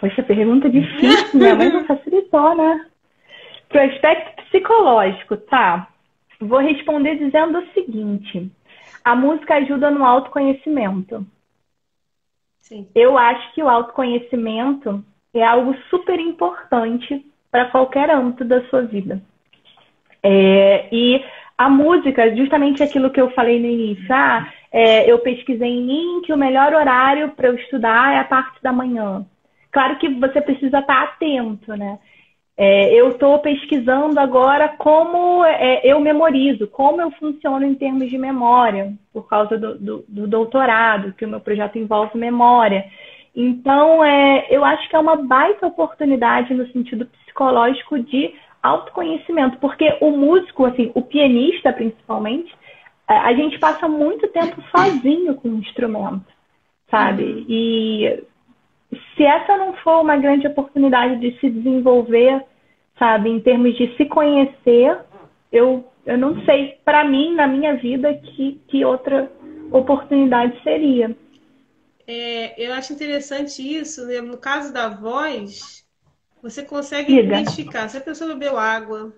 Poxa, pergunta difícil. Minha mãe não facilitou, né? Para o aspecto psicológico, tá? Vou responder dizendo o seguinte: a música ajuda no autoconhecimento. Sim. Eu acho que o autoconhecimento é algo super importante para qualquer âmbito da sua vida. É, e a música, justamente aquilo que eu falei no início, ah, é, eu pesquisei em mim que o melhor horário para eu estudar é a parte da manhã. Claro que você precisa estar atento, né? É, eu estou pesquisando agora como é, eu memorizo, como eu funciono em termos de memória, por causa do, do, do doutorado, que o meu projeto envolve memória. Então, é, eu acho que é uma baita oportunidade no sentido psicológico de autoconhecimento, porque o músico, assim, o pianista principalmente, é, a gente passa muito tempo sozinho com o instrumento, sabe? E se essa não for uma grande oportunidade de se desenvolver, sabe, em termos de se conhecer, eu, eu não sei, para mim, na minha vida, que, que outra oportunidade seria. É, eu acho interessante isso, né? no caso da voz, você consegue identificar se a pessoa bebeu água,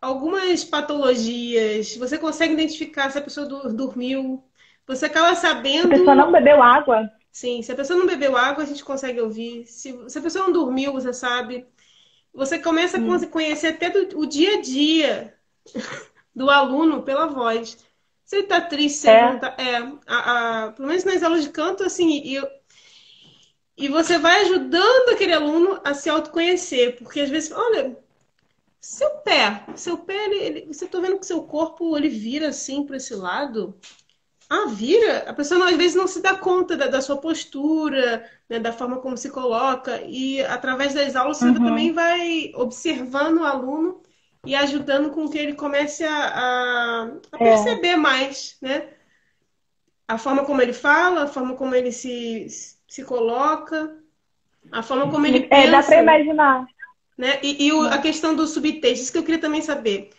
algumas patologias, você consegue identificar se a pessoa dormiu, você acaba sabendo. Se a pessoa não bebeu água? Sim, se a pessoa não bebeu água, a gente consegue ouvir. Se, se a pessoa não dormiu, você sabe. Você começa hum. a conhecer até do, o dia a dia do aluno pela voz. Se ele está triste, se é. ele não tá. É, a, a, pelo menos nas aulas de canto, assim, e, e você vai ajudando aquele aluno a se autoconhecer. Porque às vezes, olha, seu pé, seu pé, ele, ele, você está vendo que seu corpo ele vira assim para esse lado. Ah, vira? A pessoa às vezes não se dá conta da, da sua postura, né, da forma como se coloca, e através das aulas você uhum. também vai observando o aluno e ajudando com que ele comece a, a, a é. perceber é. mais, né? A forma como ele fala, a forma como ele se, se coloca, a forma como ele pensa. É, dá para imaginar. Né? E, e o, a questão do subtexto, isso que eu queria também saber.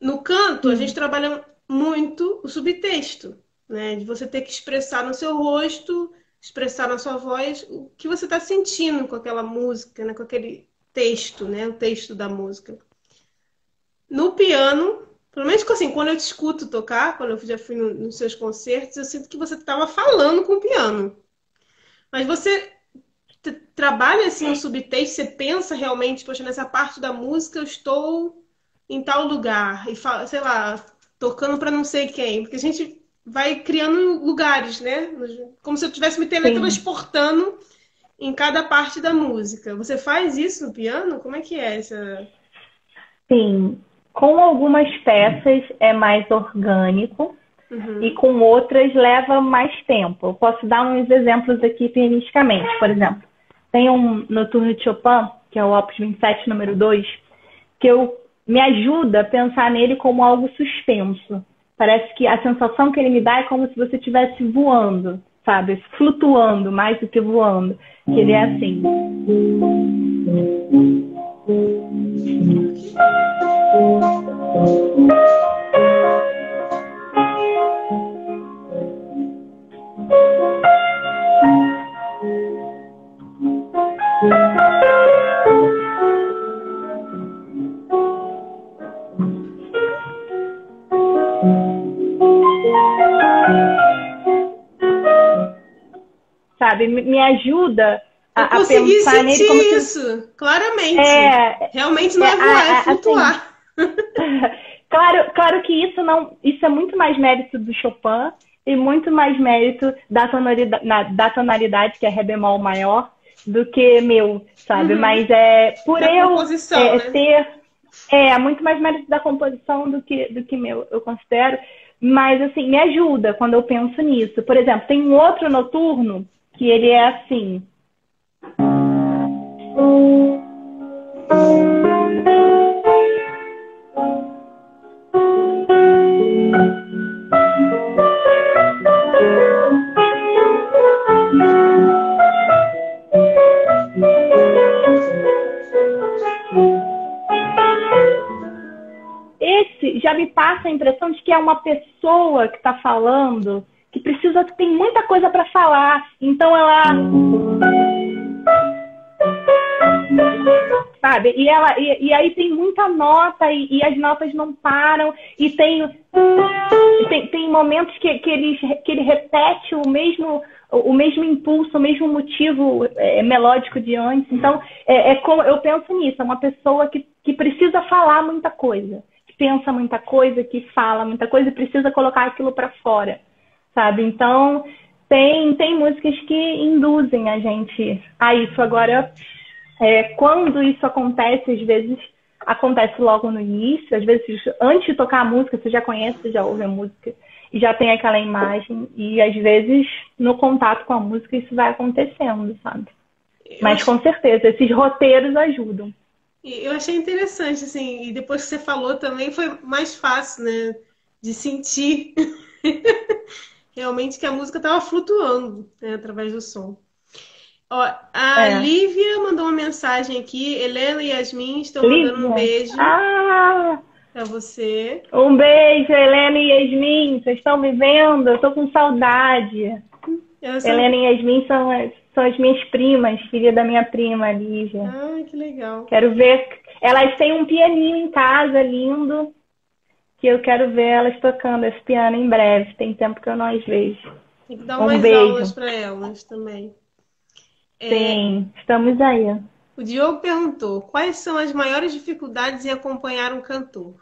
No canto, a gente trabalha muito o subtexto né? De você ter que expressar no seu rosto, expressar na sua voz o que você está sentindo com aquela música, né? Com aquele texto, né? O texto da música. No piano, pelo menos assim, quando eu te escuto tocar, quando eu já fui no, nos seus concertos, eu sinto que você estava falando com o piano. Mas você trabalha assim um subtexto, você pensa realmente, poxa, nessa parte da música eu estou em tal lugar e fala, sei lá, tocando para não sei quem, porque a gente vai criando lugares, né? Como se eu estivesse me teletransportando em cada parte da música. Você faz isso no piano? Como é que é essa? Sim. Com algumas peças é mais orgânico uhum. e com outras leva mais tempo. Eu posso dar uns exemplos aqui pianisticamente. Por exemplo, tem um noturno de Chopin, que é o Opus 27, número 2, que eu me ajuda a pensar nele como algo suspenso. Parece que a sensação que ele me dá é como se você estivesse voando, sabe? Flutuando mais do que voando. Que ele é assim. Sabe? Me ajuda a, a pensar nele isso, se... claramente. É, Realmente não é, é voar, é, assim, flutuar. Assim, [LAUGHS] claro, claro que isso não, isso é muito mais mérito do Chopin e muito mais mérito da tonalidade, na, da tonalidade que é ré bemol maior do que meu, sabe? Uhum. Mas é por da eu é, né? ter é muito mais mérito da composição do que do que meu, eu considero. Mas assim, me ajuda quando eu penso nisso. Por exemplo, tem um outro noturno que ele é assim. É uma pessoa que está falando que precisa, tem muita coisa para falar. Então ela. Sabe? E, ela, e, e aí tem muita nota e, e, as notas não param. E tem, tem, tem momentos que, que, ele, que ele repete o mesmo, o mesmo impulso, o mesmo motivo é, melódico de antes. Então, é, é como, eu penso nisso, é uma pessoa que, que precisa falar muita coisa, pensa muita coisa, que fala muita coisa e precisa colocar aquilo para fora sabe? Então, tem, tem músicas que induzem a gente a isso. Agora, É, quando isso acontece, às vezes acontece logo no início, às vezes antes de tocar a música, você já conhece, você já ouve a música e já tem aquela imagem, e às vezes no contato com a música isso vai acontecendo, sabe? Mas com certeza, esses roteiros ajudam. Eu achei interessante, assim, e depois que você falou também foi mais fácil, né? De sentir [LAUGHS] realmente que a música estava flutuando né, através do som. Ó, a é. Lívia mandou uma mensagem aqui. Helena e Yasmin estão Lívia. mandando um beijo. Ah! Pra você. Um beijo, Helena e Yasmin. Vocês estão me vendo? Eu tô com saudade. Sou... Helena e Yasmin são as, são as minhas primas, filha da minha prima, Lívia. Ah, que legal. Quero ver. Elas têm um pianinho em casa lindo. Que eu quero ver elas tocando esse piano em breve. Tem tempo que eu não as vejo. Tem que dar um umas beijo. aulas para elas também. É, Sim, é... estamos aí. O Diogo perguntou: quais são as maiores dificuldades em acompanhar um cantor?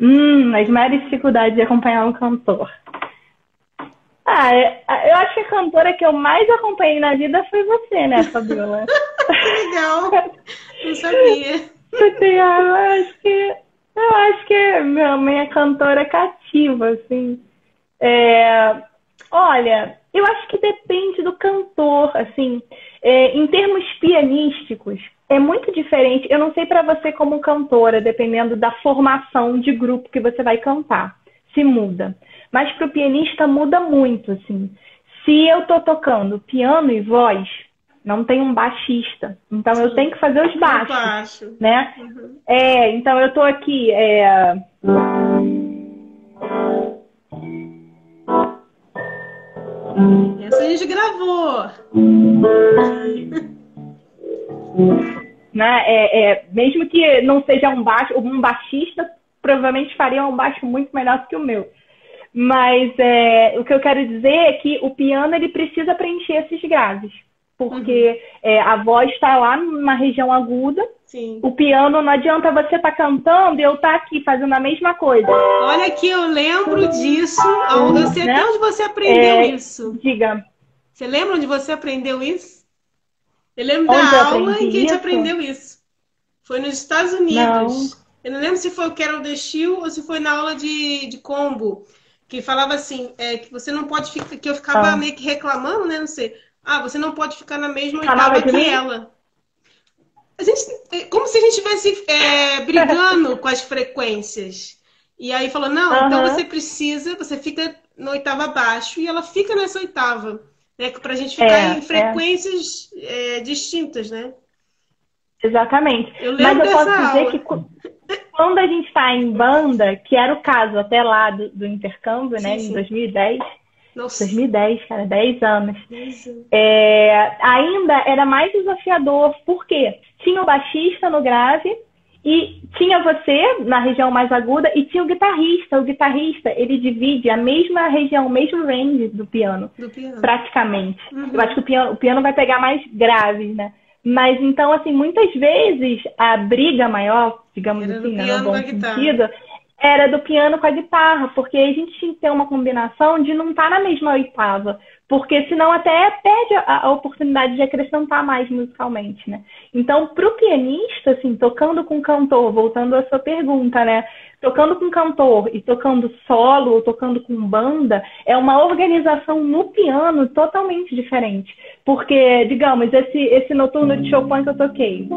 Hum, as maiores dificuldades de acompanhar um cantor. Ah, é, eu acho que a cantora que eu mais acompanhei na vida foi você, né, [LAUGHS] Fabiola? que legal! Não sabia. Eu acho que eu acho que minha, minha cantora cativa, assim. É, olha, eu acho que depende do cantor, assim. É, em termos pianísticos, é muito diferente. Eu não sei para você como cantora, dependendo da formação de grupo que você vai cantar, se muda. Mas para o pianista muda muito, assim. Se eu estou tocando piano e voz, não tem um baixista. Então eu tenho que fazer os baixos, baixo. né? Uhum. É, então eu estou aqui. É... Essa a gente gravou. [LAUGHS] né? É, é, mesmo que não seja um baixo, um baixista provavelmente faria um baixo muito melhor do que o meu. Mas é, o que eu quero dizer é que o piano ele precisa preencher esses graves. Porque uhum. é, a voz está lá na região aguda. Sim. O piano não adianta você estar tá cantando e eu estar tá aqui fazendo a mesma coisa. Olha que eu lembro disso. Eu sei né? onde você aprendeu é, isso. Diga. Você lembra onde você aprendeu isso? Eu lembro onde da aula em que a gente aprendeu isso. Foi nos Estados Unidos. Não. Eu não lembro se foi o Carol The Shield ou se foi na aula de, de combo. Que falava assim, é, que você não pode ficar. Que eu ficava ah. meio que reclamando, né? Não sei. Ah, você não pode ficar na mesma oitava que mim? ela. A gente, é como se a gente estivesse é, [LAUGHS] brigando com as frequências. E aí falou, não, uhum. então você precisa, você fica na oitava abaixo e ela fica nessa oitava. Né? Pra gente ficar é, em é. frequências é. distintas, né? Exatamente. Eu Mas eu posso dizer aula. que quando a gente está em banda, que era o caso até lá do, do intercâmbio, sim, né, sim. em 2010, nossa. 2010, cara, 10 anos. É, ainda era mais desafiador, porque tinha o baixista no grave e tinha você na região mais aguda e tinha o guitarrista. O guitarrista, ele divide a mesma região, o mesmo range do piano, do piano. praticamente. Uhum. Eu acho que o piano, o piano vai pegar mais graves, né? Mas então, assim, muitas vezes a briga maior, digamos Era assim, né, no bom sentido, era do piano com a guitarra, porque a gente tinha que ter uma combinação de não estar tá na mesma oitava, porque senão até perde a, a oportunidade de acrescentar mais musicalmente, né? Então, para o pianista, assim, tocando com cantor, voltando à sua pergunta, né? Tocando com cantor e tocando solo ou tocando com banda, é uma organização no piano totalmente diferente. Porque, digamos, esse, esse noturno de Chopin que eu toquei.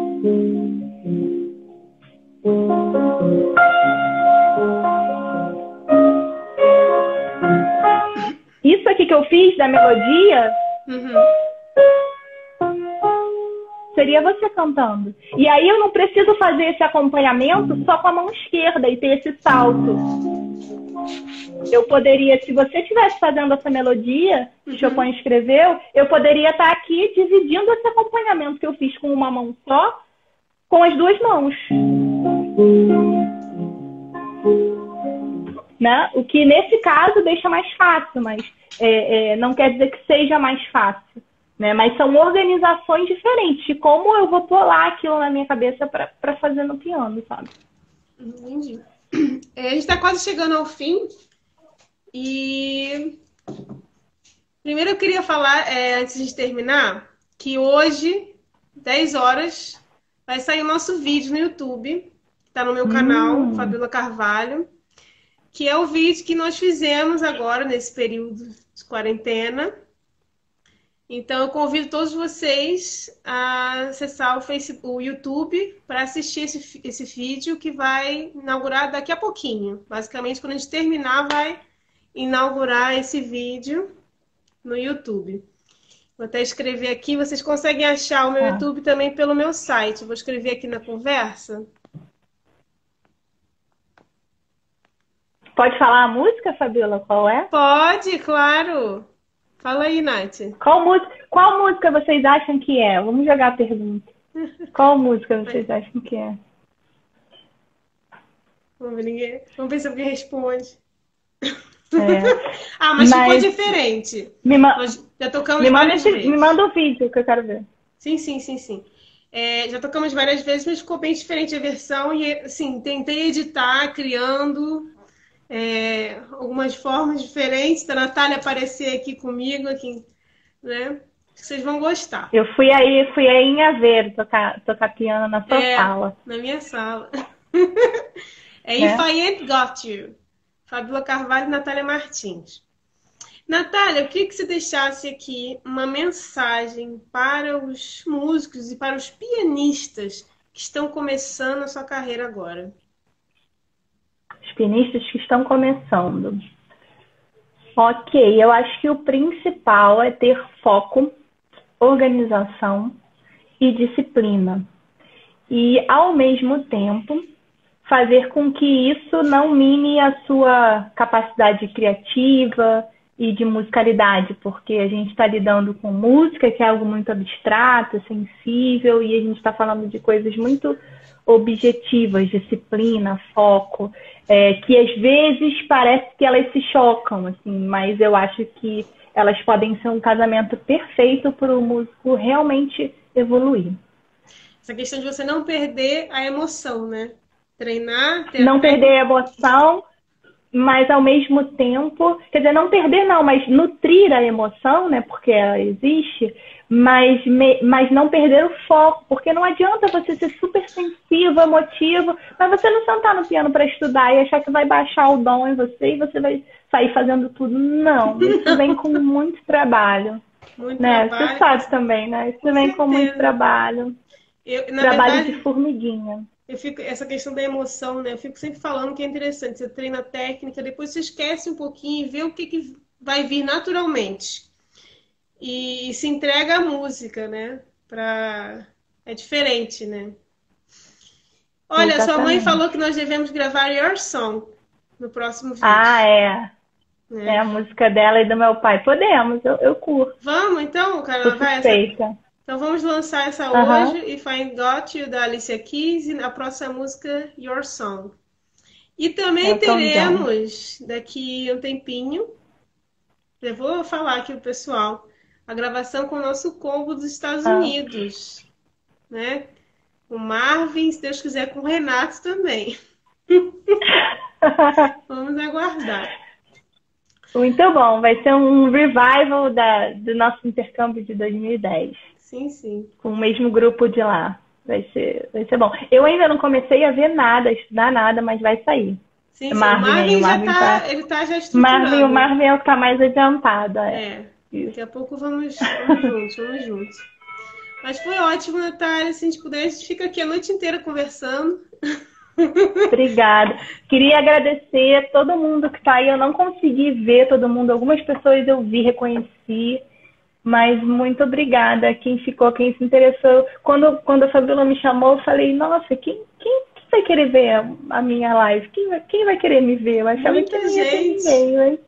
Isso aqui que eu fiz da melodia uhum. Seria você cantando. E aí eu não preciso fazer esse acompanhamento só com a mão esquerda e ter esse salto. Eu poderia, se você estivesse fazendo essa melodia que uhum. Chopin escreveu, eu poderia estar aqui dividindo esse acompanhamento que eu fiz com uma mão só com as duas mãos. Né? O que nesse caso deixa mais fácil, mas é, é, não quer dizer que seja mais fácil. Né? Mas são organizações diferentes de como eu vou pular aquilo na minha cabeça para fazer no piano, sabe? Entendi. É, a gente está quase chegando ao fim. E primeiro eu queria falar, é, antes de terminar, que hoje 10 horas, vai sair o nosso vídeo no YouTube, está no meu canal, hum. Fabiola Carvalho, que é o vídeo que nós fizemos agora, nesse período de quarentena. Então, eu convido todos vocês a acessar o, Facebook, o YouTube para assistir esse, esse vídeo que vai inaugurar daqui a pouquinho. Basicamente, quando a gente terminar, vai inaugurar esse vídeo no YouTube. Vou até escrever aqui. Vocês conseguem achar o meu ah. YouTube também pelo meu site. Vou escrever aqui na conversa. Pode falar a música, Fabiola? Qual é? Pode, claro. Fala aí, Nath. Qual, qual música vocês acham que é? Vamos jogar a pergunta. Qual música [LAUGHS] vocês acham que é? Vamos ver, ninguém... Vamos ver se alguém responde. É. [LAUGHS] ah, mas, mas, ficou diferente. Me ma... Nós já tocamos me várias manda, vezes. Me manda o vídeo que eu quero ver. Sim, sim, sim, sim. É, já tocamos várias vezes, mas ficou bem diferente a versão. E, assim, tentei editar, criando é, algumas formas diferentes da Natália aparecer aqui comigo, aqui, né? Vocês vão gostar. Eu fui aí, fui aí em Aveiro tocar, tocar piano na sua é, sala. Na minha sala. [LAUGHS] é, é If I Ain't Got You. Fábula Carvalho e Natália Martins. Natália, eu queria que você deixasse aqui uma mensagem para os músicos e para os pianistas que estão começando a sua carreira agora. Os pianistas que estão começando. Ok, eu acho que o principal é ter foco, organização e disciplina. E, ao mesmo tempo, fazer com que isso não mine a sua capacidade criativa e de musicalidade, porque a gente está lidando com música, que é algo muito abstrato, sensível, e a gente está falando de coisas muito objetivas, disciplina, foco, é, que às vezes parece que elas se chocam, assim, mas eu acho que elas podem ser um casamento perfeito para o músico realmente evoluir. Essa questão de você não perder a emoção, né? Treinar, ter não perder a emoção, mas ao mesmo tempo, quer dizer, não perder não, mas nutrir a emoção, né? Porque ela existe, mas, me, mas não perder o foco, porque não adianta você ser super sensível, emotivo, mas você não sentar no piano para estudar e achar que vai baixar o dom em você e você vai sair fazendo tudo. Não, [LAUGHS] isso vem com muito trabalho. Muito né? trabalho. Você sabe também, né? Isso com vem certeza. com muito trabalho. Eu, trabalho verdade... de formiguinha eu fico, essa questão da emoção, né? Eu fico sempre falando que é interessante. Você treina técnica, depois você esquece um pouquinho e vê o que, que vai vir naturalmente. E, e se entrega à música, né? Pra... É diferente, né? Olha, Exatamente. sua mãe falou que nós devemos gravar Your Song no próximo vídeo. Ah, é. É, é a música dela e do meu pai. Podemos, eu, eu curto. Vamos, então, Carol? Vai, essa... Então vamos lançar essa hoje, If I Got You, da Alicia Keys, e a próxima música, Your Song. E também é teremos, daqui um tempinho, eu vou falar aqui o pessoal, a gravação com o nosso combo dos Estados ah. Unidos, né? O Marvin, se Deus quiser, com o Renato também. [LAUGHS] Vamos aguardar. Muito bom, vai ser um revival da, do nosso intercâmbio de 2010. Sim, sim. Com o mesmo grupo de lá. Vai ser, vai ser bom. Eu ainda não comecei a ver nada, a estudar nada, mas vai sair. Sim, sim. Marvin, o Marvin, Marvin já tá, tá, ele tá já estruturando. Marvin, o Marvin é o que tá mais adiantado. É. é. Daqui a pouco vamos, vamos juntos, vamos juntos. Mas foi ótimo, Natália. Se a gente puder, a gente fica aqui a noite inteira conversando. Obrigada. Queria agradecer a todo mundo que está aí. Eu não consegui ver todo mundo. Algumas pessoas eu vi, reconheci. Mas muito obrigada quem ficou, quem se interessou. Quando, quando a Fabiola me chamou, eu falei, nossa, quem, quem vai querer ver a, a minha live? Quem vai, quem vai querer me ver? Eu achava Muita que não ia ninguém, mas,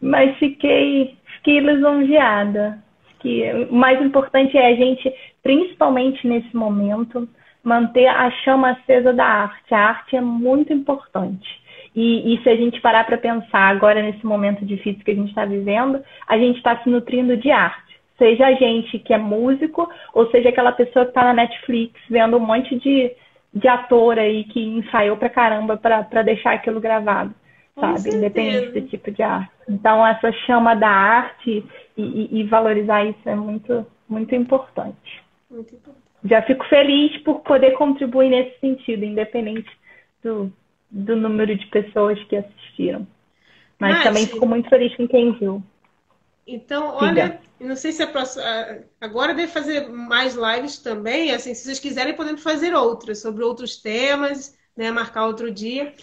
mas fiquei, fiquei lisonjeada. Que, o mais importante é a gente, principalmente nesse momento, manter a chama acesa da arte. A arte é muito importante. E, e se a gente parar para pensar agora nesse momento difícil que a gente está vivendo, a gente está se nutrindo de arte. Seja a gente que é músico, ou seja aquela pessoa que está na Netflix vendo um monte de, de ator aí que ensaiou pra caramba para deixar aquilo gravado, sabe? Independente do tipo de arte. Então, essa chama da arte e, e, e valorizar isso é muito, muito importante. Muito importante. Já fico feliz por poder contribuir nesse sentido, independente do, do número de pessoas que assistiram. Mas também fico muito feliz com quem viu. Então, olha, não sei se a próxima. Agora deve fazer mais lives também. Assim, se vocês quiserem, podemos fazer outras sobre outros temas, né? Marcar outro dia.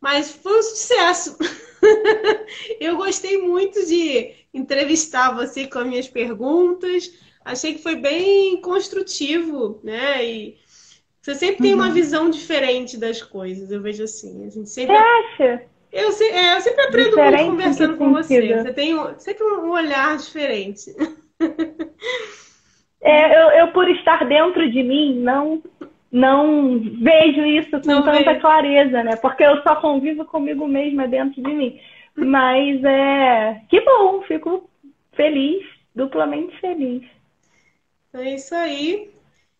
Mas foi um sucesso. [LAUGHS] Eu gostei muito de entrevistar você com as minhas perguntas. Achei que foi bem construtivo, né? E você sempre tem uma uhum. visão diferente das coisas, eu vejo assim. A gente sempre... Você acha? Eu, é, eu sempre aprendo diferente muito conversando com você. Você tem sempre um olhar diferente. [LAUGHS] É, eu, eu, por estar dentro de mim, não não vejo isso com não tanta vejo. clareza, né? Porque eu só convivo comigo mesma dentro de mim. Mas é que bom, fico feliz, duplamente feliz. É isso aí.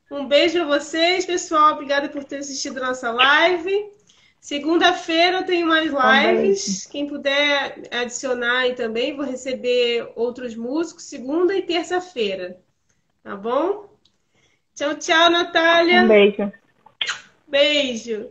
Um beijo a vocês, pessoal. Obrigada por ter assistido a nossa live. Segunda-feira eu tenho mais lives. Quem puder adicionar aí também, vou receber outros músicos segunda e terça-feira. Tá bom? Tchau, tchau, Natália. Um beijo. Beijo.